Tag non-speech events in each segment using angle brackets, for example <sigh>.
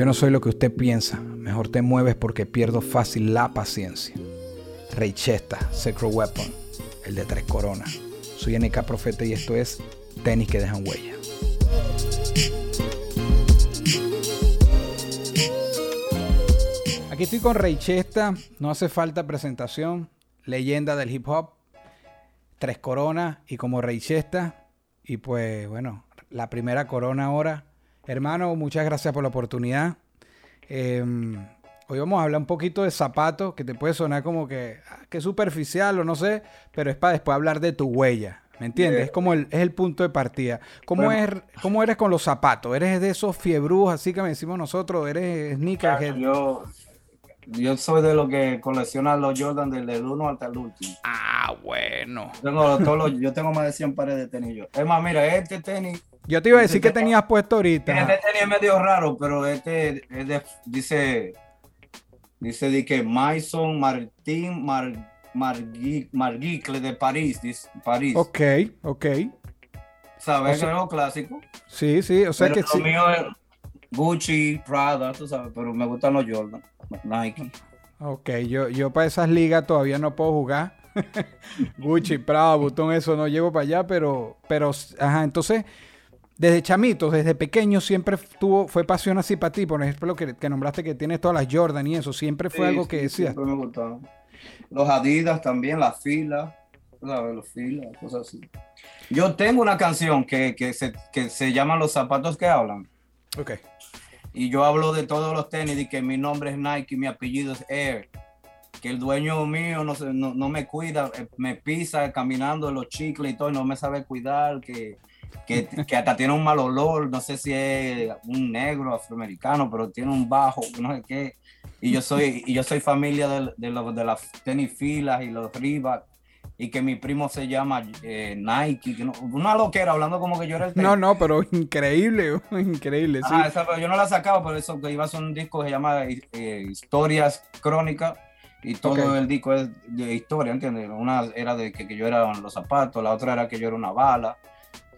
Yo no soy lo que usted piensa. Mejor te mueves porque pierdo fácil la paciencia. Rey Chesta, Secret Weapon, el de tres coronas. Soy NK Profeta y esto es Tenis que dejan huella. Aquí estoy con Rey Chesta, no hace falta presentación, leyenda del hip hop, tres coronas y como Rey Chesta. Y pues bueno, la primera corona ahora. Hermano, muchas gracias por la oportunidad. Eh, hoy vamos a hablar un poquito de zapatos, que te puede sonar como que, ah, que superficial o no sé, pero es para después hablar de tu huella. ¿Me entiendes? Es como el, es el punto de partida. ¿Cómo, Bueno. es, ¿Cómo eres con los zapatos? ¿Eres de esos fiebrús así que me decimos nosotros? ¿Eres sneakerhead? Yo, yo soy de los que colecciona los Jordan desde el 1 hasta el último. Ah, bueno. Tengo todos los- yo tengo más de 100 pares de tenis yo. Es más, mira, este tenis, Yo te iba a decir que <laughs> tenías puesto ahorita. este es medio raro, pero este es de- dice, dice de que Maison Martín Mar, Margui- Margicle de París, dice, París. Ok, ok. ¿Sabes? o sea- es algo clásico. Sí, sí, o sea pero que lo sí. mío es Gucci, Prada, tú sabes, pero me gustan los Jordan, Nike. Ok, yo, yo para esas ligas todavía no puedo jugar. <laughs> Gucci, Prada, Butón, eso no llego para allá, pero, pero, ajá, entonces, desde chamitos, desde pequeño, siempre tuvo, fue pasión así para ti, por ejemplo, que, que nombraste que tienes todas las Jordan y eso, siempre fue Sí, algo sí, que decías. siempre me gustaban. Los Adidas también, las filas. Los filas, cosas así. Yo tengo una canción que, que, se, que se llama Los zapatos que hablan. Ok, Y yo hablo de todos los tenis, y que mi nombre es Nike, mi apellido es Air. Que el dueño mío no, no, no me cuida, eh, me pisa caminando en los chicles y todo, y no me sabe cuidar, que, que, que hasta tiene un mal olor, no sé si es un negro afroamericano, pero tiene un bajo, no sé qué. Y yo soy, y yo soy familia de, de, los- de las tenis filas y los Reebok, y que mi primo se llama eh, Nike, que no- una loquera, hablando como que yo era el no, no, pero increíble, <laughs> increíble, sí. Ah, esa, pero yo no la sacaba, pero eso que iba a ser un disco que se llama eh, Historias Crónicas y todo el disco es de historia, ¿entiendes? Una era de que, que yo era los zapatos, la otra era que yo era una bala,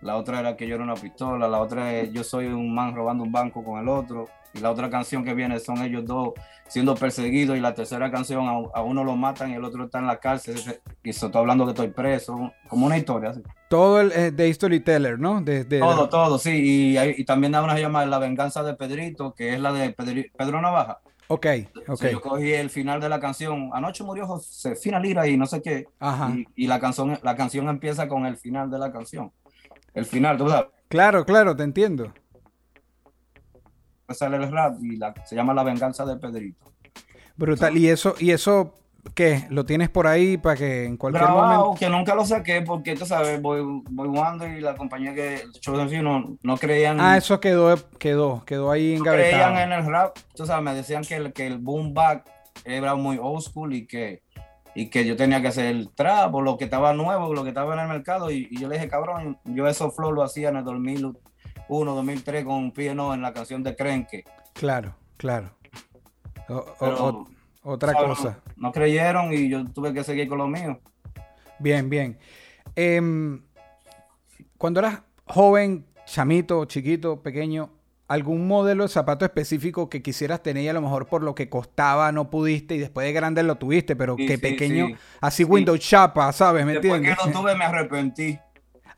la otra era que yo era una pistola, la otra es yo soy un man robando un banco con el otro y la otra canción que viene son ellos dos siendo perseguidos y la tercera canción a, a uno lo matan y el otro está en la cárcel y eso estoy hablando que estoy preso, como una historia. así. Todo el eh, de Storyteller, ¿no? De, de- Todo, todo, sí. Y, hay- y también hay una que se llama La venganza de Pedrito, que es la de Pedri- Pedro Navaja. Ok, ok. Yo cogí el final de la canción. Anoche murió Josefina Lira y no sé qué. Ajá. Y, y la, canción, la canción empieza con el final de la canción. El final, tú sabes. Claro, claro, te entiendo. Sale el rap y la, se llama La venganza de Pedrito. Brutal. ¿Y eso, y eso qué? ¿Lo tienes por ahí para que en cualquier Grabado, momento? que nunca lo saqué porque tú sabes, voy, voy jugando y la compañía que Chosen no, no creían. Ah, eso quedó, quedó, quedó ahí no creían engavetado. en el rap, tú sabes, me decían que el, que el boom back era muy old school y que, y que yo tenía que hacer el trap o lo que estaba nuevo, lo que estaba en el mercado. Y, y yo le dije, cabrón, yo eso flow lo hacía en el 2001, 2003 con P&O en la canción de Crenque. Claro, claro. O- o- Pero, o- otra ¿sabes? cosa. No, no creyeron y yo tuve que seguir con lo mío. Bien, bien. Em, cuando eras joven, chamito, chiquito, pequeño, ¿algún modelo de zapato específico que quisieras tener y a lo mejor por lo que costaba no pudiste y después de grande lo tuviste, pero Sí, que sí, pequeño, sí. así Sí. Windows chapa, ¿sabes? ¿Me Después entiendes? que lo tuve me arrepentí.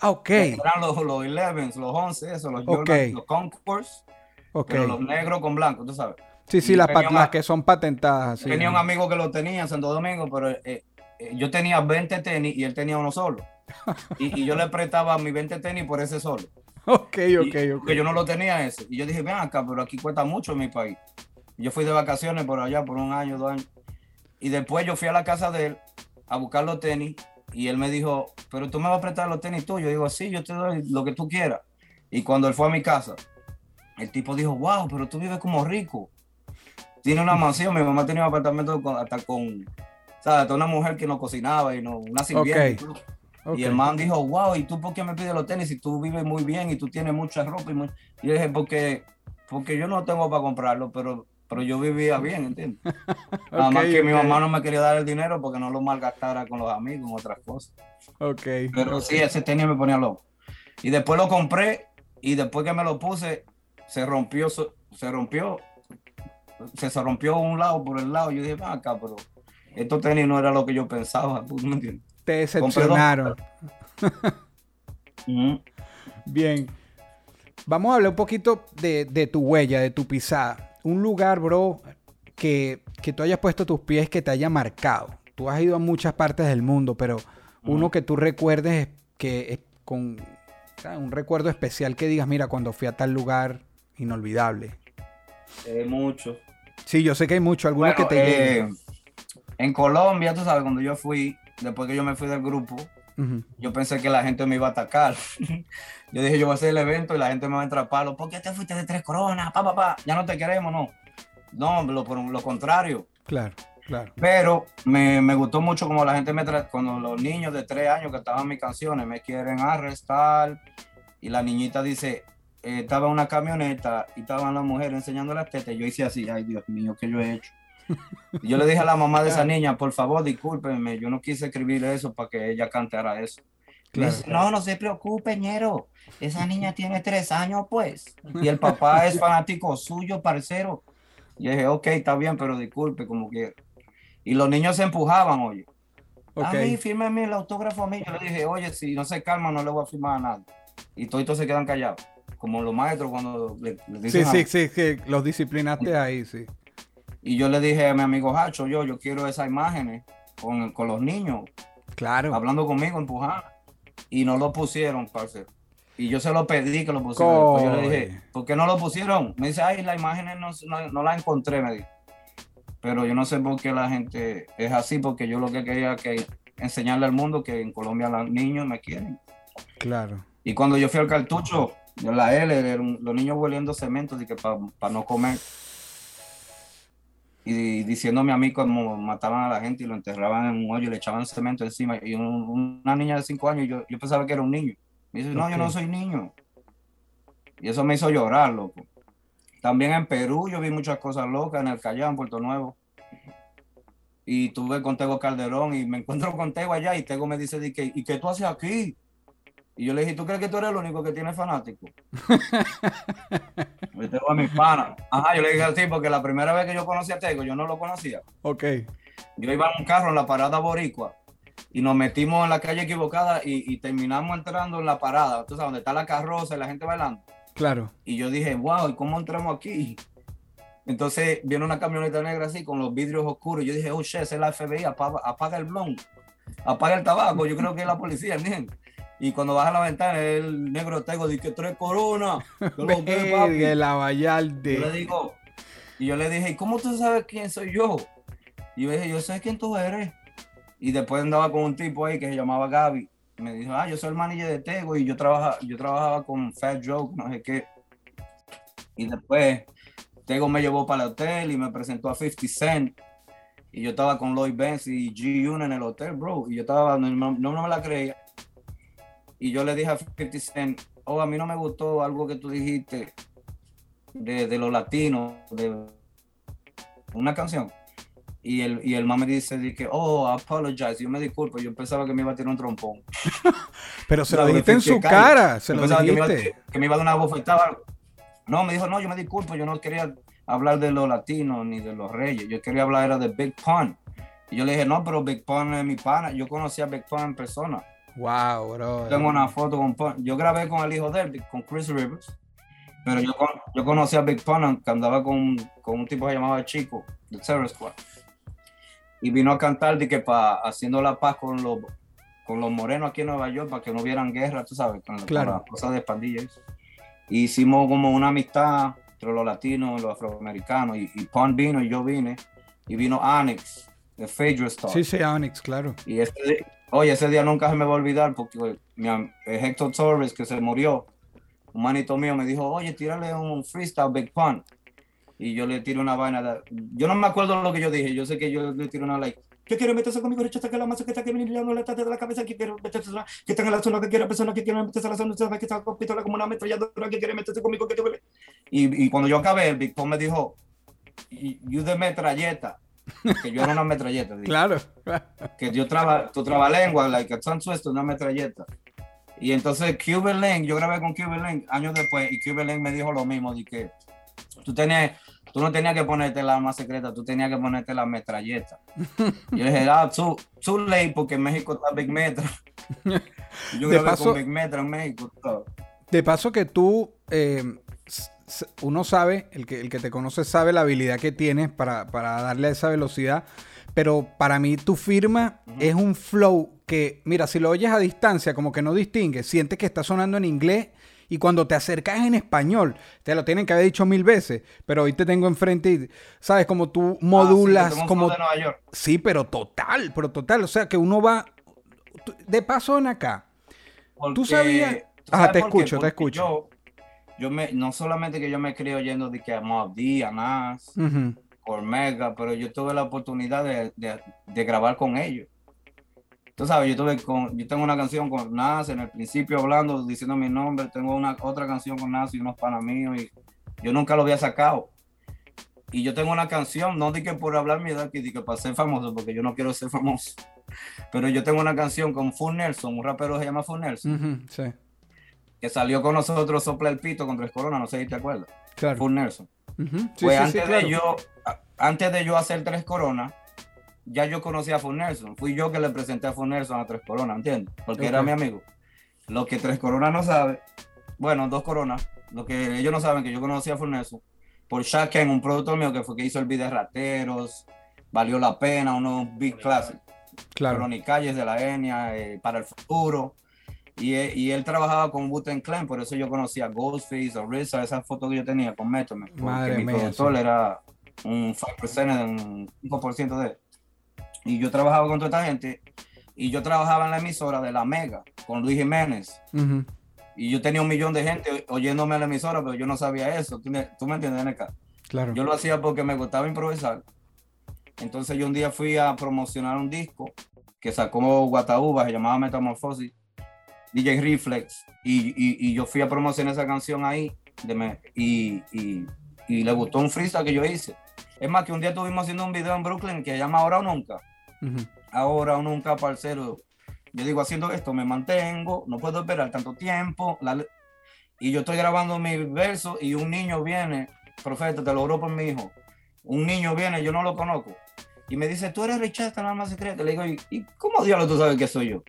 Ah, ok, Eran los, los 11, los 11, esos, los Ok. Jordan, los Concourse, pero los negros con blanco, tú sabes. Sí, sí, las, tenía las que son patentadas. tenía un amigo que lo tenía en Santo Domingo, pero eh, eh, yo tenía 20 tenis y él tenía uno solo. <laughs> Y, y yo le prestaba mis 20 tenis por ese solo. <laughs> Ok, ok, ok. Porque yo no lo tenía ese. Y yo dije, ven acá, pero aquí cuesta mucho en mi país. Yo fui de vacaciones por allá por un año, dos años. Y después yo fui a la casa de él a buscar los tenis y él me dijo, pero tú me vas a prestar los tenis tuyos. Yo digo, sí, yo te doy lo que tú quieras. Y cuando él fue a mi casa, el tipo dijo, wow, pero tú vives como rico. tiene una mansión, mi mamá tenía un apartamento con- hasta con, ¿sabes? Hasta una mujer que no cocinaba y no, una sirvienta. y Y el man dijo, wow, ¿y tú por qué me pides los tenis si tú vives muy bien y tú tienes mucha ropa? Y, mu-?" y yo dije, porque, porque yo no tengo para comprarlo, pero, pero yo vivía bien, ¿entiendes? <laughs> Nada más que mi mamá no me quería dar el dinero porque no lo malgastara con los amigos en otras cosas. Ok. Pero sí, ese tenis me ponía loco. Y después lo compré y después que me lo puse, se rompió, se rompió, se, se rompió un lado por el lado. Yo dije, "Ven acá, pero estos tenis no era lo que yo pensaba, <laughs> ¿tú me entiendes? Te decepcionaron. Bien. Vamos a hablar un poquito de, de tu huella, de tu pisada. Un lugar, bro, que, que tú hayas puesto tus pies que te haya marcado. Tú has ido a muchas partes del mundo, pero uno que tú recuerdes que es con ¿sabes? un recuerdo especial que digas, mira, cuando fui a tal lugar, inolvidable. Eh, mucho. Sí, yo sé que hay mucho, algunos Bueno, que te eh, en Colombia, tú sabes, cuando yo fui, después que yo me fui del grupo, yo pensé que la gente me iba a atacar. <laughs> yo dije, yo voy a hacer el evento y la gente me va a entrar a palo. ¿Por qué te fuiste de tres coronas? Pa, pa, pa. Ya no te queremos, no. No, lo, por lo contrario. Claro, claro. Pero me, me gustó mucho como la gente me trata, cuando los niños de tres años que estaban en mis canciones me quieren arrestar y la niñita dice, eh, estaba en una camioneta y estaban las mujeres enseñando las tetas yo hice así, ay Dios mío, ¿qué yo he hecho? Yo le dije a la mamá de esa <laughs> niña, por favor, discúlpenme, yo no quise escribir eso para que ella cantara eso. Me Claro. dice, no, no se preocupe, ñero. Esa niña tiene tres años, pues. Y el papá es fanático suyo, parcero. Y dije, ok, está bien, pero disculpe, como que. Y los niños se empujaban, oye. Ok. A mí, fírmeme el autógrafo a mí. Yo le dije, oye, si no se calma, no le voy a firmar a nada. Y todos se quedan callados. Como los maestros cuando le, le Sí, dicen. a- sí, sí, que los disciplinaste ahí, sí. Y yo le dije a mi amigo Hacho, yo, yo quiero esas imágenes con, con los niños Claro. hablando conmigo, empujando. Y no lo pusieron, parce. Y yo se lo pedí que lo pusieran. Después yo le dije. ¿por qué no lo pusieron? Me dice, ay, las imágenes no, no, no las encontré, me dijo. Pero yo no sé por qué la gente es así, porque yo lo que quería que enseñarle al mundo que en Colombia los niños me quieren. Claro. Y cuando yo fui al cartucho, de la L, los niños hueliendo cemento para no comer. Y diciéndome a mí cómo mataban a la gente y lo enterraban en un hoyo y le echaban cemento encima. Y un- una niña de cinco años, yo, yo pensaba que era un niño. Me dice, no, yo no soy niño. Y eso me hizo llorar, loco. También en Perú yo vi muchas cosas locas, en el Callao, en Puerto Nuevo. Y tuve con Tego Calderón y me <laughs> encuentro con Tego allá y Tego me dice, di que, ¿y qué tú haces aquí? Y yo le dije, ¿tú crees que tú eres el único que tiene fanático? <laughs> Yo tengo a mi pana. Ajá, yo le dije así porque la primera vez que yo conocí a Tego, yo no lo conocía. Ok. Yo iba en un carro en la parada boricua y nos metimos en la calle equivocada y, y terminamos entrando en la parada, tú sabes, donde está la carroza y la gente bailando. Claro. Y yo dije, wow, ¿y cómo entramos aquí? Entonces viene una camioneta negra así con los vidrios oscuros. Yo dije, oh, shit, es la FBI, apaga, apaga el blon, apaga el tabaco. Yo creo que es la policía, ¿entiendes? Y cuando baja la ventana, el negro Tego dice que tres coronas. <laughs> Yo lo que, papi. Yo le digo, y yo le dije, ¿y cómo tú sabes quién soy yo? Y yo dije, yo sé quién tú eres. Y después andaba con un tipo ahí que se llamaba Gaby. Me dijo, ah, yo soy el manager de Tego y yo trabajaba, yo trabajaba con Fat Joke, no sé qué. Y después Tego me llevó para el hotel y me presentó a 50 Cent. Y yo estaba con Lloyd Benz y G-Unit en el hotel, bro. Y yo estaba, no- no me la creía. Y yo le dije a 50 Cent, oh, a mí no me gustó algo que tú dijiste de, de los latinos, de una canción. Y el, y el man me dice, que, oh, I apologize, yo me disculpo, yo pensaba que me iba a tirar un trompón. <laughs> Pero se lo dijiste en su cara. Se lo pensaba que me, iba, dijiste. que me iba a dar una bofetada. No, me dijo, no, yo me disculpo, yo no quería hablar de los latinos ni de los reyes, yo quería hablar era de Big Pun. Y yo le dije, no, pero Big Pun es mi pana, yo conocí a Big Pun en persona. Wow, bro. Tengo una foto con Pun. Yo grabé con el hijo de él, con Chris Rivers. Pero yo, con- yo conocí a Big Pun que andaba con, con un tipo que llamaba Chico, de Terror Squad. Y vino a cantar de que pa, haciendo la paz con los, con los morenos aquí en Nueva York para que no hubieran guerra, tú sabes, con, Claro. las cosas de pandillas. Y hicimos como una amistad entre los latinos y los afroamericanos. Y, y Pun vino y yo vine. Y vino Onyx, de Phaedra Star. Sí, sí, Onyx, claro. Y día- oye, ese día nunca se me va a olvidar porque mi Héctor Torres, que se murió, un manito mío, me dijo, oye, tírale un freestyle Big Pun. y yo le tiro una vaina. de- yo no me acuerdo lo que yo dije, yo sé que yo le tiro una like. ¿Qué quiere meterse conmigo? Rechaza que la masa que está que no le está de la cabeza que quiere meterse la- que está en la zona que quiere persona que quiere meterse a la zona que está con pistola como una ametralladora que quiere meterse conmigo que te duele. Y, y cuando yo acabé, el Big Pop me dijo, "Y- you de metralleta. Que yo era una metralleta. dije. Claro. que yo traba, tu trabalengua, like a tongue twister, una metralleta. Y entonces Cuban Link, yo grabé con Cuban Link años después y Cuban Link me dijo lo mismo, de que tú tenías, tú no tenías que ponerte la arma secreta, tú tenías que ponerte la metralleta. Yo le dije, ah, too, too late porque en México está Big Metra. <laughs> Y yo grabé paso- con Big Metra en México. todo. De paso que tú, eh, uno sabe, el que, el que te conoce sabe la habilidad que tienes para, para darle esa velocidad, pero para mí tu firma es un flow que, mira, si lo oyes a distancia, como que no distingues, sientes que está sonando en inglés y cuando te acercas en español, te lo tienen que haber dicho mil veces, pero hoy te tengo enfrente y, ¿sabes? Como tú modulas, Ah, sí, como... flow de Nueva York. Sí, pero total, pero total, o sea que uno va... tú- De paso en acá, Porque- sabías? ¿tú Ajá, te escucho, te escucho. Yo, yo me, no solamente que yo me crié oyendo de que a Mobb Deep, a Nas, por Mega, pero yo tuve la oportunidad de, de- de grabar con ellos. Tú sabes, yo tuve con, yo tengo una canción con Nas en el principio hablando, diciendo mi nombre, tengo una otra canción con Nas y unos panas míos y yo nunca lo había sacado. Y yo tengo una canción, no di que por hablar mi edad, que para ser famoso, porque yo no quiero ser famoso. Pero yo tengo una canción con Full Nelson, un rapero que se llama Full Nelson, ujú, sí, que salió con nosotros Sopla el Pito con Tres Corona, no sé si te acuerdas. claro. Full Nelson. Sí, pues sí, sí, antes, claro. de yo, antes de yo hacer Tres Coronas, ya yo conocía a Full Nelson. Fui yo que le presenté a Full Nelson a Tres Coronas, ¿entiendes? Porque era mi amigo. Lo que Tres Coronas no sabe, bueno, dos Coronas, lo que ellos no saben que yo conocí a Full Nelson por Shaq Ken, un productor mío que fue que hizo el video de Rateros, Valió la Pena, unos big classics. Claro. Cronicalles de la Enia, eh, Para el Futuro. Y, y él trabajaba con Wu-Tang Clan, por eso yo conocía Ghostface, a RZA, esas fotos que yo tenía con Method Man, Madre mi mía, productor sí. era un 5%, de un 5% de él. Y yo trabajaba con toda esta gente, y yo trabajaba en la emisora de La Mega, con Luis Jiménez, Ujú, y yo tenía un millón de gente oyéndome a la emisora, pero yo no sabía eso, ¿tú me, tú me entiendes, NK? Claro. Yo lo hacía porque me gustaba improvisar. Entonces yo un día fui a promocionar un disco que sacó Guataúba, se llamaba Metamorfosis, DJ Reflex, y, y- y yo fui a promocionar esa canción ahí, de me- y, y- y le gustó un freestyle que yo hice. Es más, que un día estuvimos haciendo un video en Brooklyn que se llama Ahora o Nunca. Ahora o Nunca, parcero. Yo digo, haciendo esto me mantengo, no puedo esperar tanto tiempo. la y yo estoy grabando mi verso y un niño viene, profeta, te lo juro por mi hijo. Un niño viene, yo no lo conozco. Y me dice, tú eres Richard, esta alma secreta. Le digo, ¿y, y cómo diablos tú sabes que soy yo?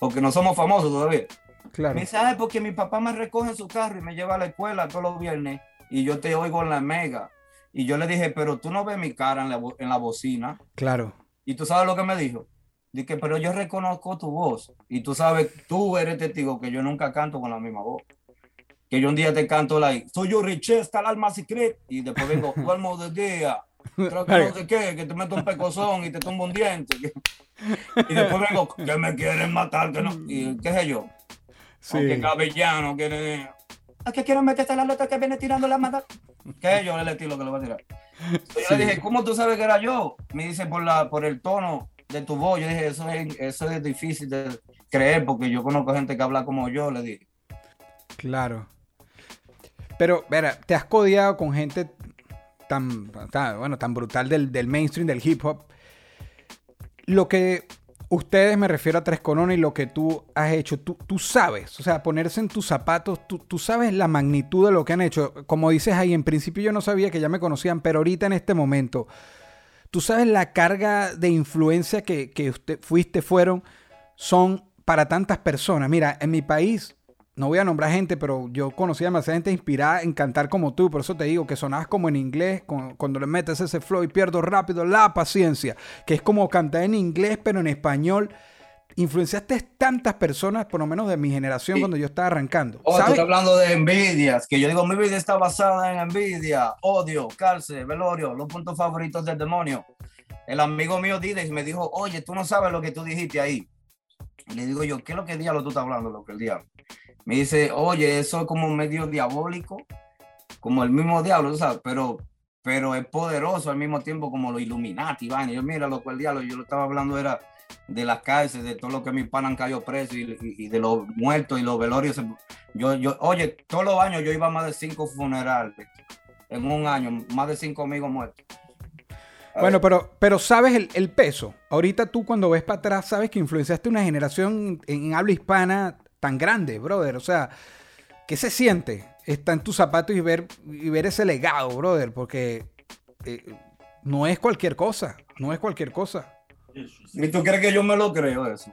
Porque no somos famosos todavía. Claro. Me dice, "Ay, porque mi papá me recoge en su carro y me lleva a la escuela todos los viernes y yo te oigo en la mega. Y yo le dije, pero tú no ves mi cara en la, en la bocina. Claro. Y tú sabes lo que me dijo. Dije, pero yo reconozco tu voz. Y tú sabes, tú eres testigo que yo nunca canto con la misma voz. Que yo un día te canto like, soy yo Richesta, el alma secret. Y después vengo, duermo de día. Creo que no sé qué, que te meto un pecozón y te tumbo un diente. Y después vengo, que me quieren matar, que no. Y qué sé yo. Sí. Aunque cabellano quiere. ¿A qué quieren meterte la lota que viene tirando la mata? ¿Qué yo el estilo que le voy a tirar? Yo Sí. le dije, ¿cómo tú sabes que era yo? Me dice por la, por el tono de tu voz. Yo dije, eso es, eso es difícil de creer porque yo conozco gente que habla como yo, le dije. Claro. Pero, verá, te has codiado con gente tan, tan- bueno, tan brutal del, del mainstream, del hip hop. Lo que ustedes, me refiero a Tres Coronas y lo que tú has hecho, tú, tú sabes, o sea, ponerse en tus zapatos, tú, tú sabes la magnitud de lo que han hecho. Como dices ahí, en principio yo no sabía que ya me conocían, pero ahorita en este momento, tú sabes la carga de influencia que, que fuiste, fueron, son para tantas personas. Mira, en mi país, no voy a nombrar gente, pero yo conocí a demasiada gente inspirada en cantar como tú. Por eso te digo que sonabas como en inglés, con- cuando le metes ese flow y pierdo rápido la paciencia, que es como cantar en inglés, pero en español. Influenciaste tantas personas, por lo menos de mi generación, Sí. cuando yo estaba arrancando. Oh, tú ¿Sabes? estás hablando de envidias, que yo digo, mi vida está basada en envidia, odio, cárcel, velorio, los puntos favoritos del demonio. El amigo mío Dides me dijo, oye, tú no sabes lo que tú dijiste ahí. Y le digo yo, ¿qué es lo que diablo tú estás hablando, lo que el diablo? Me dice, oye, eso es como medio diabólico, como el mismo diablo, tú sabes, pero pero es poderoso al mismo tiempo como los Illuminati, van. Y yo, mira, lo cual diablo, yo lo estaba hablando era de las cárceles, de todo lo que mis panas han caído presos y, y- y de los muertos y los velorios. Yo, yo, oye, todos los años yo iba a más de cinco funerales en un año, más de cinco amigos muertos. A Bueno, ver, pero, pero sabes el, el peso. Ahorita tú cuando ves para atrás sabes que influenciaste una generación en, en habla hispana tan grande, brother. O sea, ¿qué se siente? Estar en tus zapatos y ver, y ver ese legado, brother. Porque eh, no es cualquier cosa. No es cualquier cosa. ¿Y tú crees que yo me lo creo eso?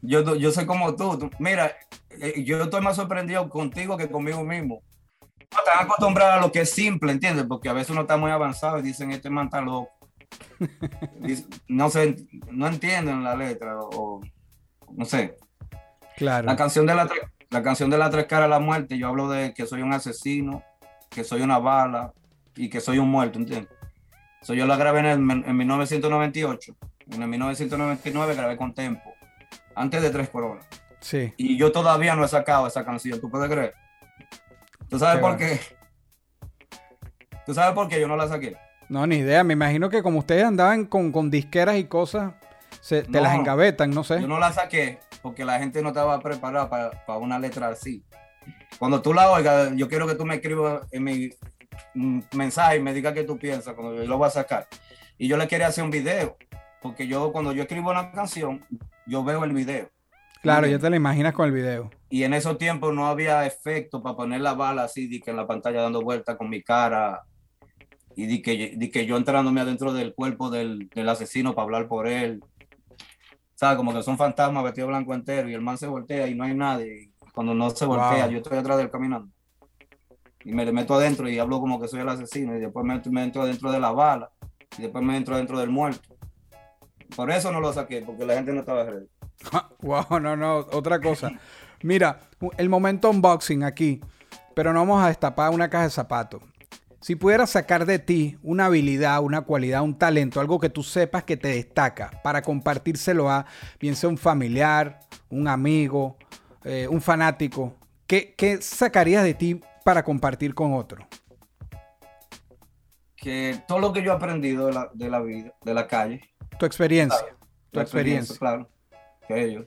Yo, yo soy como tú. tú- mira, eh, yo estoy más sorprendido contigo que conmigo mismo. No, Están acostumbrados a lo que es simple, ¿entiendes? Porque a veces uno está muy avanzado y dicen, este man está loco. <laughs> No sé, no entienden la letra o, no sé. Claro. La canción de la, la canción de la tres caras de la muerte, yo hablo de que soy un asesino, que soy una bala y que soy un muerto, ¿entiendes? So, yo la grabé en, el- en 1998. En el 1999 grabé con Tempo, antes de Tres Coronas. Sí. Y yo todavía no he sacado esa canción, ¿tú puedes creer? ¿Tú sabes Qué por bueno. qué? ¿Tú sabes por qué yo no la saqué? No, ni idea. Me imagino que como ustedes andaban con, con disqueras y cosas, se, te No. las engavetan, no sé. Yo no la saqué porque la gente no estaba preparada para, para una letra así. Cuando tú la oigas, yo quiero que tú me escribas en mi mm, mensaje y me digas qué tú piensas cuando yo lo voy a sacar. Y yo le quería hacer un video, porque yo cuando yo escribo una canción, yo veo el video. Claro, ya te la imaginas con el video. Y en esos tiempos no había efecto para poner la bala así, de que en la pantalla dando vueltas con mi cara. Y de que, de que yo entrándome adentro del cuerpo del, del asesino para hablar por él. ¿Sabes? Como que son fantasmas vestido blanco entero y el man se voltea y no hay nadie. Cuando no se voltea, Wow. yo estoy atrás de él caminando. Y me le meto adentro y hablo como que soy el asesino. Y después me, me entro adentro de la bala. Y después me entro adentro del muerto. Por eso no lo saqué, porque la gente no estaba ready. <laughs> Wow, no, no, otra cosa. Mira, el momento unboxing aquí, pero no vamos a destapar una caja de zapatos. Si pudieras sacar de ti una habilidad, una cualidad, un talento, algo que tú sepas que te destaca, para compartírselo a, bien sea un familiar, un amigo, eh, un fanático, ¿qué, qué sacarías de ti para compartir con otro? Que todo lo que yo he aprendido de la, de la vida, de la calle, Tu experiencia. Tu experiencia. claro. Que ellos.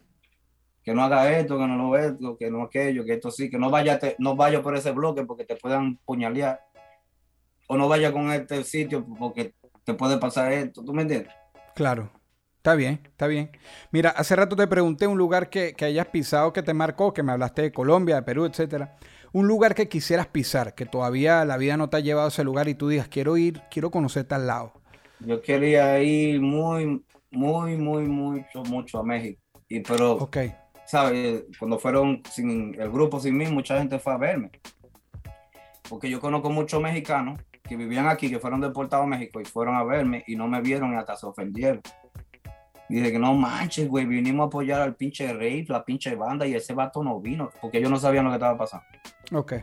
Que no haga esto, que no lo esto, que no aquello, que esto sí, que no vaya, te- no vaya por ese bloque porque te puedan puñalear. O no vaya con este sitio porque te puede pasar esto. ¿Tú me entiendes? Claro. Está bien, está bien. Mira, hace rato te pregunté un lugar que, que hayas pisado que te marcó, que me hablaste de Colombia, de Perú, etcétera. Un lugar que quisieras pisar, que todavía la vida no te ha llevado a ese lugar y tú digas, quiero ir, quiero conocer tal lado. Yo quería ir muy, muy, muy, mucho, mucho a México. Y pero, ¿sabes? Cuando fueron sin el grupo sin mí, mucha gente fue a verme. Porque yo conozco muchos mexicanos que vivían aquí, que fueron deportados a México y fueron a verme y no me vieron y hasta se ofendieron. Dije que no manches, güey, vinimos a apoyar al pinche rey, la pinche banda y ese vato no vino, porque ellos no sabían lo que estaba pasando. ok.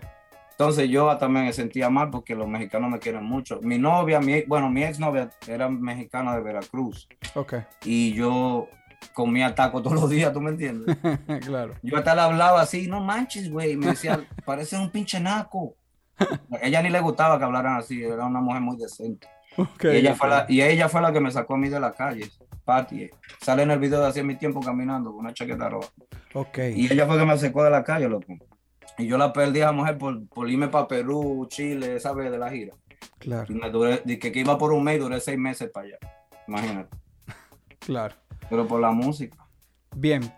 Entonces yo también me sentía mal porque los mexicanos me quieren mucho. Mi novia, mi, bueno, mi exnovia era mexicana de Veracruz Ok, y yo comía taco <laughs> todos los días, ¿tú me entiendes? <laughs> claro. Yo hasta le hablaba así, no manches, güey. Me decía, <laughs> parece un pinche naco. <laughs> Ella ni le gustaba que hablaran así, era una mujer muy decente. Y, ella fue la, y ella fue la que me sacó a mí de la calle, Patty. Sale en el video de hace mi tiempo caminando con una chaqueta roja. Y ella fue la que me sacó de la calle, loco. Y yo la perdí a la mujer por, por irme para Perú, Chile, ¿sabes? De la gira. claro, Y me duré, que, que iba por un mes y duré seis meses para allá. Imagínate. claro. Pero por la música. Bien.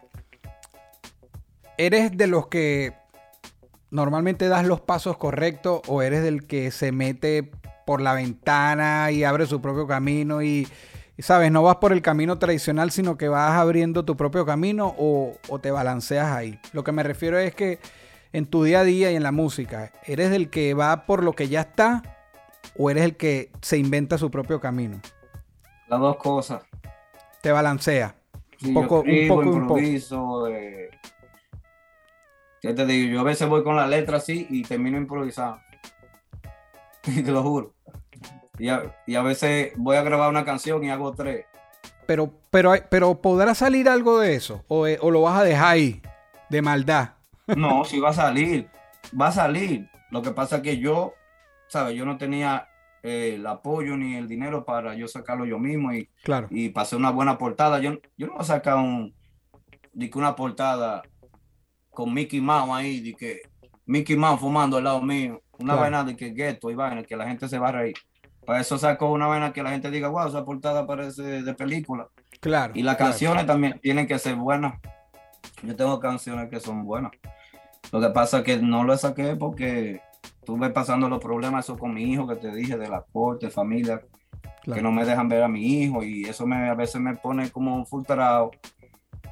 ¿Eres de los que normalmente das los pasos correctos o eres del que se mete por la ventana y abre su propio camino y, y, sabes, no vas por el camino tradicional, sino que vas abriendo tu propio camino o, o te balanceas ahí? Lo que me refiero es que en tu día a día y en la música, ¿eres del que va por lo que ya está o eres el que se inventa su propio camino? Las dos cosas. Te balancea. Sí, Un poco, yo escribo, un poco, un poco. eh, ¿Qué te digo? Yo a veces voy con la letra así y termino improvisando. <laughs> Y te lo juro. Y a, y a veces voy a grabar una canción y hago tres. Pero, pero, pero podrá salir algo de eso. O, eh, o lo vas a dejar ahí, de maldad. No, <laughs> si va a salir. Va a salir. Lo que pasa es que yo, ¿sabes? Yo no tenía eh, el apoyo ni el dinero para yo sacarlo yo mismo y, Claro. y pasé una buena portada. Yo, yo no voy a sacar un, una portada con Mickey Mouse ahí, de que Mickey Mouse fumando al lado mío, una Claro. vaina de que gueto y vaina, que la gente se va a reír. Para eso sacó una vaina que la gente diga, wow, esa portada parece de película. Claro. Y las claro. canciones también tienen que ser buenas. Yo tengo canciones que son buenas. Lo que pasa es que no lo saqué porque estuve pasando los problemas eso con mi hijo que te dije de la corte, familia, Claro. que no me dejan ver a mi hijo y eso me, a veces me pone como un frustrado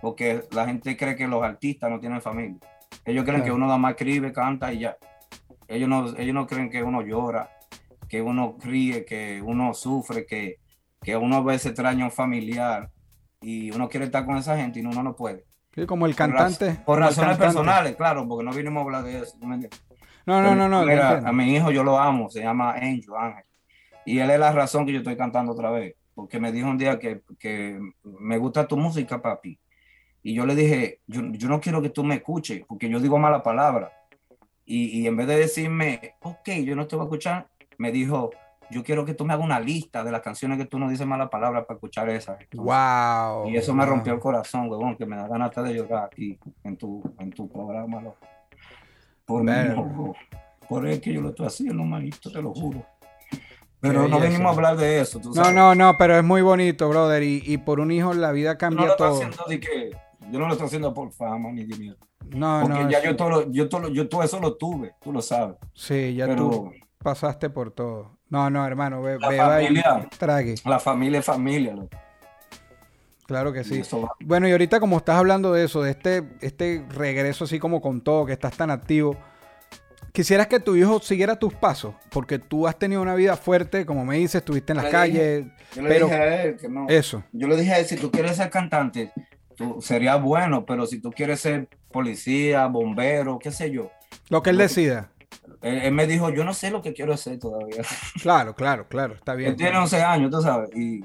porque la gente cree que los artistas no tienen familia. Ellos creen Claro. que uno nada más escribe, canta y ya. Ellos no, ellos no creen que uno llora, que uno ríe, que uno sufre, que, que uno a veces extraña a un familiar y uno quiere estar con esa gente y uno no puede. Sí, como el cantante. Por, razones cantante. personales, claro, porque no vinimos a hablar de eso. No, no, no, no. Mira, a mi hijo yo lo amo, se llama Angel, Ángel. Y él es la razón que yo estoy cantando otra vez, porque me dijo un día que, que me gusta tu música, papi. Y yo le dije, yo, yo no quiero que tú me escuches, porque yo digo mala palabra. Y, y en vez de decirme, ok, yo no te voy a escuchar, me dijo, yo quiero que tú me hagas una lista de las canciones que tú no dices mala palabra para escuchar esas. Entonces, Wow. y eso me rompió el corazón, huevón, que me da ganas hasta de llorar aquí en tu, en tu programa. loco. Por mí. Por el que yo lo estoy haciendo, manito, te lo juro. Pero Qué no belleza. venimos a hablar de eso. tú No, sabes. no, no, pero es muy bonito, brother. Y, y por un hijo la vida Yo no cambia lo todo. haciendo de que. Yo no lo estoy haciendo por fama ni dinero. No, Porque no. ya yo todo, yo todo, yo todo eso lo tuve, tú lo sabes. Sí, ya Pero tú pasaste por todo. No, no, hermano, ve, La beba y familia. trague. la familia es familia. loco. Claro que sí. Bueno, y ahorita como estás hablando de eso, de este, este regreso así como con todo, que estás tan activo, quisieras que tu hijo siguiera tus pasos, porque tú has tenido una vida fuerte, como me dices, estuviste en las Le calles, Yo le pero dije a él que no. eso. Yo le dije a él, si tú quieres ser cantante, tú, sería bueno, pero si tú quieres ser policía, bombero, qué sé yo. Lo que él Lo decida. Él, él me dijo, yo no sé lo que quiero hacer todavía. <laughs> Claro, claro, claro, está bien. Él tiene 11 años, tú sabes. Y,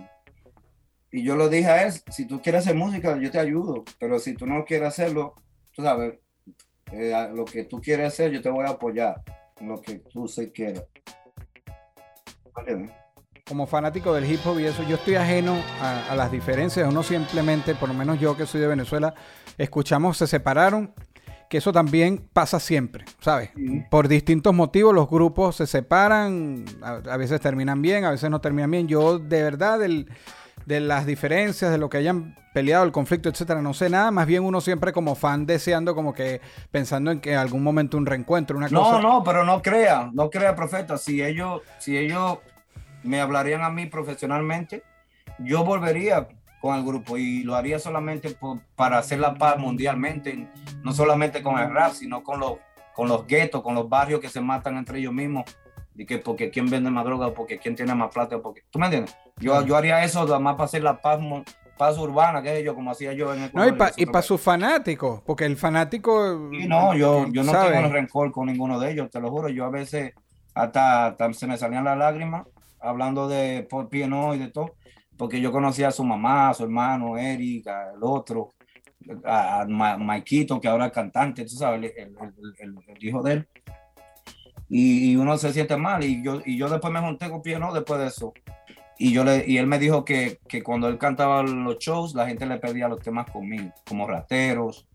y yo le dije a él, si tú quieres hacer música, yo te ayudo. Pero si tú no quieres hacerlo, tú sabes, eh, lo que tú quieres hacer, yo te voy a apoyar. Lo que tú se quieras. Vale, como fanático del hip hop y eso, yo estoy ajeno a, a las diferencias. Uno simplemente, por lo menos yo que soy de Venezuela, escuchamos se separaron, que eso también pasa siempre, ¿sabes? Sí. Por distintos motivos los grupos se separan, a, a veces terminan bien, a veces no terminan bien. Yo de verdad del- de las diferencias, de lo que hayan peleado, el conflicto, etcétera, no sé nada. Más bien uno siempre como fan deseando como que pensando en que en algún momento un reencuentro, una cosa. No, no, pero no crea, no crea, profeta. Si ellos, si ellos me hablarían a mí profesionalmente, yo volvería con el grupo y lo haría solamente por- para hacer la paz mundialmente, no solamente con el rap, sino con los, con los guetos, con los barrios que se matan entre ellos mismos. Y que porque quién vende más droga, o porque quién tiene más plata, o porque. ¿Tú me entiendes? Yo, yo haría eso nada más para hacer la paz, paz urbana, que es yo, como hacía yo en No, Ecuador. y para sus fanáticos, porque el fanático... Sí, no, yo, yo no ¿sabe? tengo rencor con ninguno de ellos, te lo juro. Yo a veces hasta, hasta se me salían las lágrimas hablando de por PNO y de todo, porque yo conocía a su mamá, a su hermano, Eric, al otro, a, a Ma- Maikito, que ahora es cantante, tú sabes, el, el- el- el hijo de él. Y, y uno se siente mal. Y yo, y yo después me junté con PNO después de eso. Y, yo le, y él me dijo que, que cuando él cantaba los shows, la gente le pedía los temas conmigo, como rateros,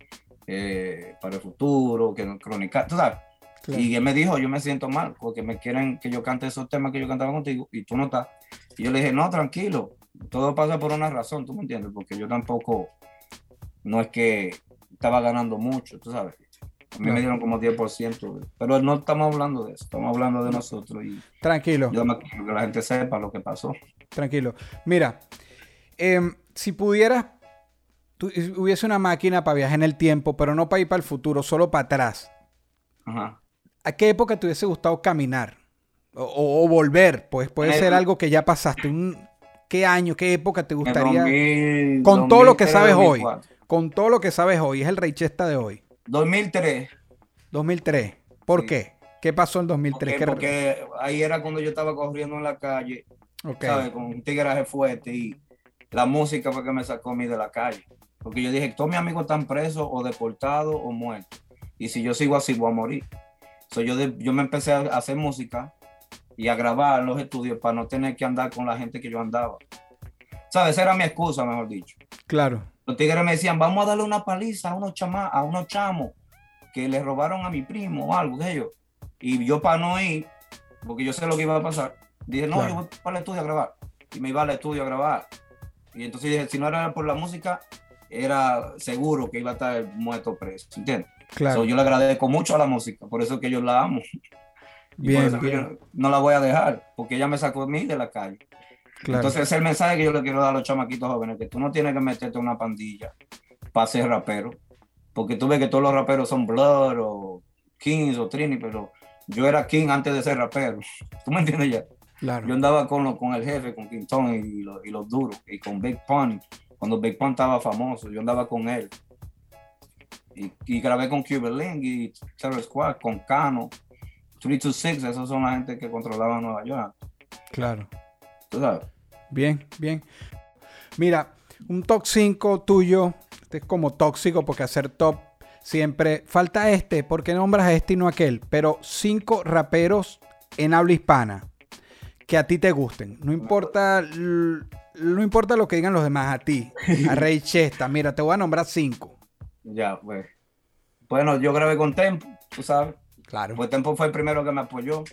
eh, para el futuro, que crónica, tú sabes. Claro. Y él me dijo, yo me siento mal porque me quieren que yo cante esos temas que yo cantaba contigo y tú no estás. Y yo le dije, no, tranquilo, todo pasa por una razón, tú me entiendes, porque yo tampoco, no es que estaba ganando mucho, tú sabes. A mí me dieron como 10%, pero no estamos hablando de eso, estamos hablando de nosotros y Tranquilo. yo me quiero que la gente sepa lo que pasó. Tranquilo. Mira, em, si pudieras, tu- hubiese una máquina para viajar en el tiempo, pero no para ir para el futuro, solo para atrás. Ajá. ¿A qué época te hubiese gustado caminar? O, volver, pues puede En ser algo que ya pasaste. Un, ¿Qué año, qué época te gustaría? 2000, con todo lo que 2003, sabes hoy. 2004. Con todo lo que sabes hoy. Es el Reichesta de hoy. 2003. 2003. ¿por Sí. qué? ¿Qué pasó en 2003? Porque, ¿Qué- porque ahí era cuando yo estaba corriendo en la calle. ¿sabes? Con un tigreaje fuerte y la música fue que me sacó a mí de la calle. Porque yo dije, todos mis amigos están presos o deportados o muertos. Y si yo sigo así, voy a morir. So, yo, de- yo me empecé a hacer música y a grabar en los estudios para no tener que andar con la gente que yo andaba. ¿Sabes? Esa era mi excusa, mejor dicho. Claro. Los tigres me decían, vamos a darle una paliza a unos, chama a unos chamos que le robaron a mi primo o algo de ellos. Y yo para no ir, porque yo sé lo que iba a pasar, dije, no, Claro. yo voy para el estudio a grabar. Y me iba al estudio a grabar. Y entonces dije, si no era por la música, era seguro que iba a estar muerto preso. ¿Entiendes? Claro. So, yo le agradezco mucho a la música, por eso es que yo la amo. Y por Bien, eso es que bien. yo no la voy a dejar, porque ella me sacó a mí de la calle. Claro. Entonces, ese es el mensaje que yo le quiero dar a los chamaquitos jóvenes, que tú no tienes que meterte en una pandilla para ser rapero, porque tú ves que todos los raperos son Blood o Kings o Trini, pero yo era King antes de ser rapero. <laughs> ¿Tú me entiendes ya? claro. Yo andaba con, lo- con el jefe, con Quintón y, los, y los duros, y con Big Pun, cuando Big Pun estaba famoso, yo andaba con él. Y, y grabé con Cuban Link y Terror Squad, con Cano, 326, esos son la gente que controlaban Nueva York. Claro. ¿Tú sabes? Bien, bien. Mira, un top 5 tuyo, este es como tóxico porque hacer top siempre falta este, porque nombras a este y no aquel, pero cinco raperos en habla hispana que a ti te gusten. No importa, no importa lo que digan los demás, a ti, a <laughs> Rey Chesta. Mira, te voy a nombrar cinco. Ya, pues. Bueno, yo grabé con Tempo, tú sabes. Claro. Pues Tempo fue el primero que me apoyó.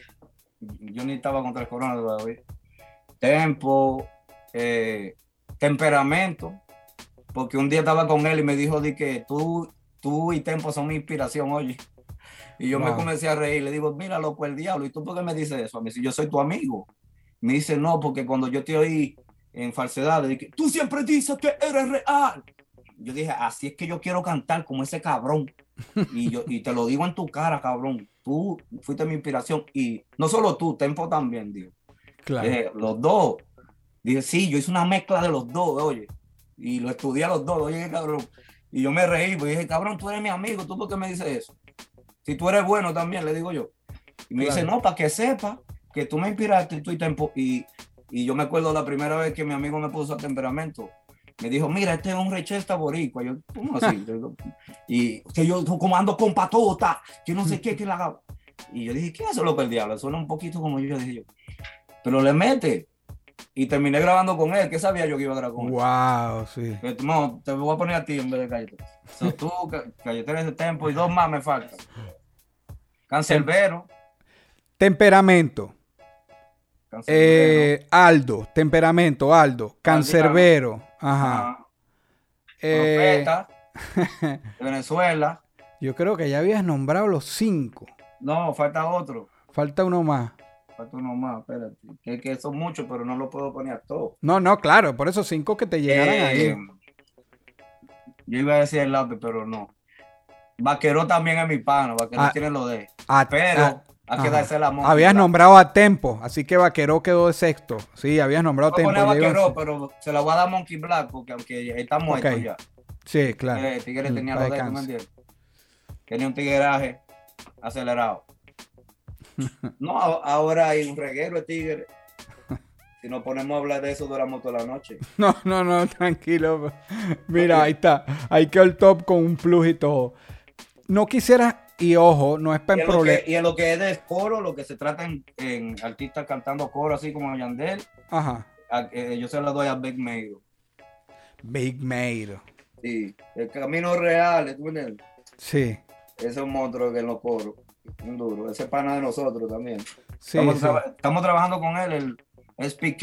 Yo ni estaba contra el corona todavía. Tempo, eh, temperamento, porque un día estaba con él y me dijo de que tú, tú y Tempo son mi inspiración, oye. Y yo me comencé a reír, le digo, mira, loco, el diablo, ¿y tú por qué me dices eso? A mí, si yo soy tu amigo. Me dice, no, porque cuando yo te oí en falsedades, dije, tú siempre dices que eres real. Yo dije, así es que yo quiero cantar como ese cabrón. Y, yo, y te lo digo en tu cara, cabrón. Tú fuiste mi inspiración. Y no solo tú, Tempo también, digo. Claro. Dije, los dos. Dije, sí, yo hice una mezcla de los dos, oye. Y lo estudié a los dos, oye, cabrón. Y yo me reí, pues dije, cabrón, tú eres mi amigo, ¿tú por qué me dices eso? Si tú eres bueno también, le digo yo. Y me dice, no, para que sepa que tú me inspiraste tú y Tempo. Y, y yo me acuerdo la primera vez que mi amigo me puso a temperamento. Me dijo, mira, este es un rechesta boricua. Yo, ¿cómo así? Y que yo como ando con patota, que no sé qué, que la. Y yo dije, ¿qué es el diablo? Suena un poquito como yo, dije yo. Pero le mete. Y terminé grabando con él. ¿Qué sabía yo que iba a grabar con él? Wow, sí. Que, No, te voy a poner a ti en vez de Cayetero. So, tú, Ca- Cayetero ese tiempo y dos más me faltan. Cancelbero. Temperamento. Eh, Aldo, temperamento, Aldo, cancerbero, ajá. Eh, Profeta. De <laughs> Venezuela. yo creo que ya habías nombrado los cinco. No, falta otro. Falta uno más. Falta uno más, espérate. Que, que son muchos, pero no lo puedo poner a todos. No, no, claro, por esos cinco que te llegaran Eh, ahí. Yo iba a decir el lápiz, pero no. Vaquero también es mi pana, Vaquero Ah, tiene lo de. A- Pero a- hay que darse la habías nombrado a Tempo, así que Vaquero quedó de sexto. Sí, habías nombrado Voy a Tempo. poner a Vaquero, pero se la voy a dar a Monkey Black porque aunque está muerto ya. Sí, claro. Eh, Tigre Mm, tenía pa' lo de, ¿tú me entiendes? Tenía un tigueraje acelerado. <laughs> No, ahora hay un reguero de tigre. Si nos ponemos a hablar de eso, duramos toda la noche. <laughs> No, no, no, tranquilo. Mira, ahí está. Ahí quedó el top con un plus y todo. No quisieras, y ojo, no es para problema. y en lo que es de coro, lo que se trata en, en artistas cantando coro, así como Yandel, Ajá. a- eh, yo se lo doy a Big Mayo. Big Made. Sí, el camino real, ¿tú entiendes? Sí, Ese es un monstruo que en los coros, un duro. Ese es pana de nosotros también. sí. estamos, sí. estamos trabajando con él, el SPK,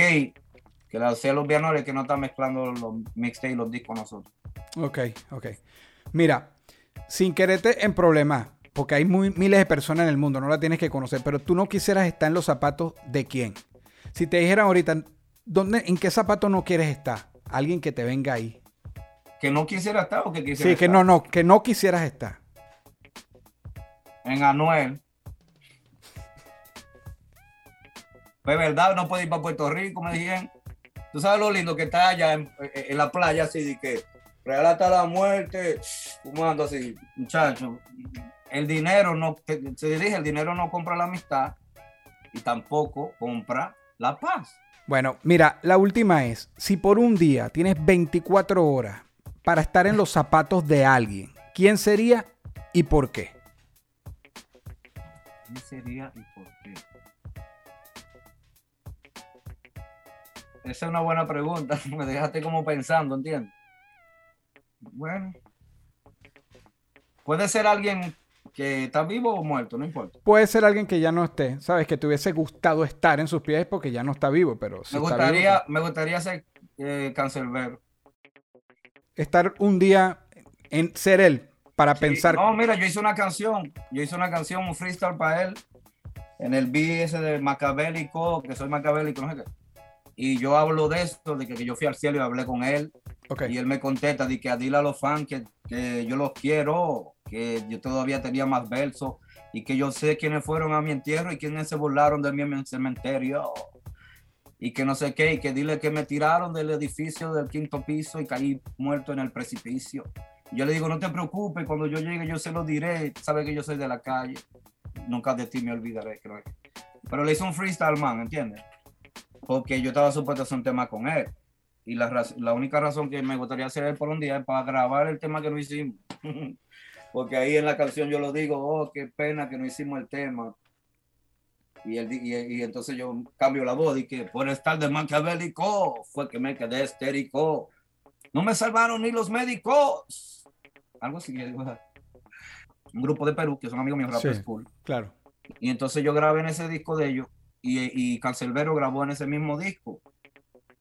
que le hacía los viernes que no está mezclando los mixtapes y los discos nosotros. Ok, ok. Mira, sin quererte en problemas, porque hay muy, miles de personas en el mundo, no la tienes que conocer, pero tú no quisieras estar en los zapatos de quién. Si te dijeran ahorita, ¿dónde, ¿en qué zapato no quieres estar? Alguien que te venga ahí. Que no quisiera estar o que quisiera Sí, que estar. no, no, que no quisieras estar. En Anuel. Pues verdad, no puede ir para Puerto Rico, me dijeron. Tú sabes lo lindo que está allá en, en la playa, así de que real hasta la muerte, fumando así, muchacho. El dinero no, te, te dije, el dinero no compra la amistad y tampoco compra la paz. Bueno, mira, la última es, si por un día tienes 24 horas para estar en los zapatos de alguien, ¿quién sería y por qué? ¿Quién sería y por qué? esa es una buena pregunta. <laughs> Me dejaste como pensando, ¿entiendes? Bueno. Puede ser alguien que está vivo o muerto, no importa. Puede ser alguien que ya no esté, ¿sabes? Que te hubiese gustado estar en sus pies porque ya no está vivo, pero si me está gustaría, vivo, me gustaría ser eh, cancerbero. estar un día en ser él para pensar. No, mira, yo hice una canción. Yo hice una canción, un freestyle para él. En el beat ese de Macabélico, que soy Macabélico, no sé qué. Y yo hablo de esto, de que, que yo fui al cielo y hablé con él. Ok. Y él me contesta, de que a dile a los fans que, que yo los quiero, que yo todavía tenía más versos y que yo sé quiénes fueron a mi entierro y quiénes se burlaron de mí en el cementerio. Y que no sé qué, y que dile que me tiraron del edificio del quinto piso y caí muerto en el precipicio. Yo le digo, no te preocupes, cuando yo llegue yo se lo diré, sabe que yo soy de la calle. Nunca de ti me olvidaré, creo. Pero le hice un freestyle, man, ¿entiendes? Porque yo estaba supuesto a hacer un tema con él. Y la, la única razón que me gustaría hacer él por un día es para grabar el tema que no hicimos. <laughs> Porque ahí en la canción yo lo digo, oh, qué pena que no hicimos el tema. Y, di- y, y entonces yo cambio la voz y que por estar de maquiavélico fue que me quedé estérico. No me salvaron ni los médicos. Algo así. <laughs> Un grupo de Perú, que son amigos míos, Rapper Sí. School. Claro. Y entonces yo grabé en ese disco de ellos y, y Cancelbero grabó en ese mismo disco.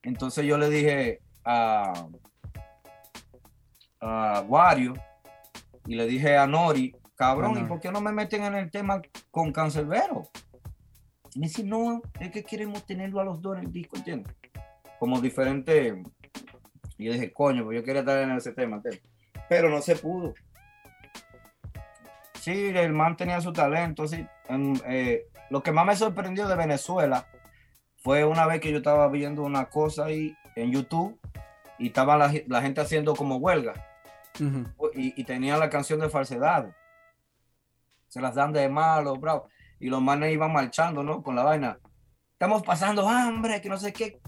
Entonces yo le dije a, a Wario y le dije a Nori, cabrón, ¿y por qué no me meten en el tema con Cancelbero? Y me dice, no, es que queremos tenerlo a los dos en el disco, ¿entiendes? Como diferente. Y yo dije, coño, pues yo quería estar en ese tema, ¿entiendes? Pero no se pudo. Sí, el man tenía su talento, sí. En, eh, lo que más me sorprendió de Venezuela fue una vez que yo estaba viendo una cosa ahí en YouTube y estaba la, ge- la gente haciendo como huelga Ujú. y, y tenían la canción de falsedad. Se las dan de malo, bravo. Y los manes iban marchando, ¿no? Con la vaina. Estamos pasando hambre, que no sé qué.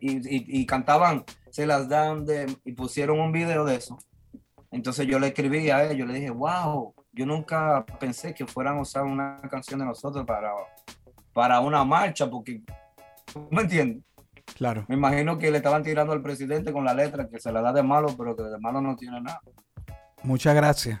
Y, y- y cantaban, se las dan de. Y pusieron un video de eso. Entonces yo le escribí a ellos, le dije, wow, yo nunca pensé que fueran a usar una canción de nosotros para, para una marcha, porque. ¿Tú ¿Me entiendes? Claro. Me imagino que le estaban tirando al presidente con la letra, que se la da de malo, pero que de malo no tiene nada. Muchas gracias.